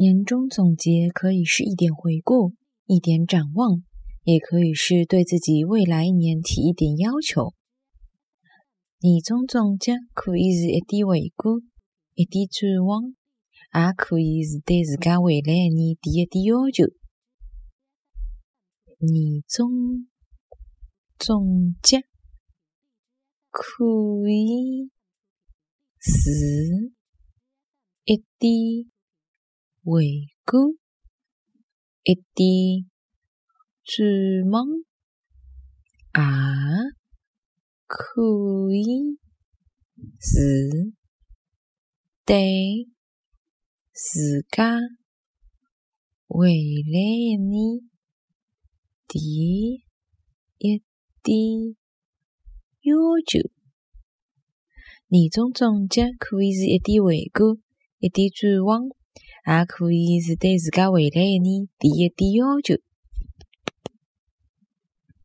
年终总结可以是一点回顾、一点展望，也可以是对自己未来一年提一点要求。年终总结可以是一点回顾、一点展望，也可以是对自家未来一年提一点要求。年终总结可以是一点。回顾一点展望，也可以是对自家未来一年提一点要求。年终总结可以是一点回顾，一点展望。也可以是对自家未来一年提一点要求。